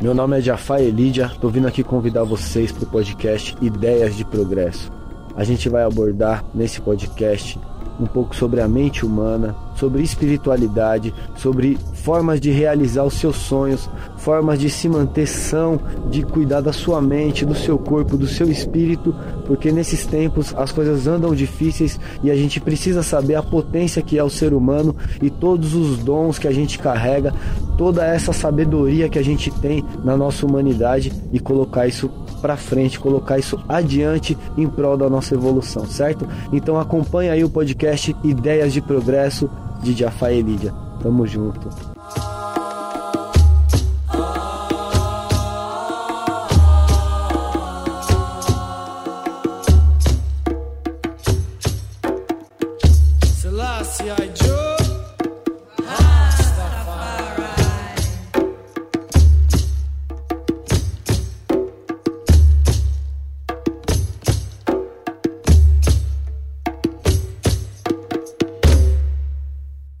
Meu nome é Jafar Elidia, tô vindo aqui convidar vocês para o podcast Ideias de Progresso. A gente vai abordar nesse podcast um pouco sobre a mente humana, sobre espiritualidade, sobre formas de realizar os seus sonhos, formas de se manter são, de cuidar da sua mente, do seu corpo, do seu espírito, porque nesses tempos as coisas andam difíceis e a gente precisa saber a potência que é o ser humano e todos os dons que a gente carrega, toda essa sabedoria que a gente tem na nossa humanidade e colocar isso para frente, colocar isso adiante em prol da nossa evolução, certo? Então acompanha aí o podcast Ideias de Progresso de Jafá e Lídia. Tamo junto. Selassie I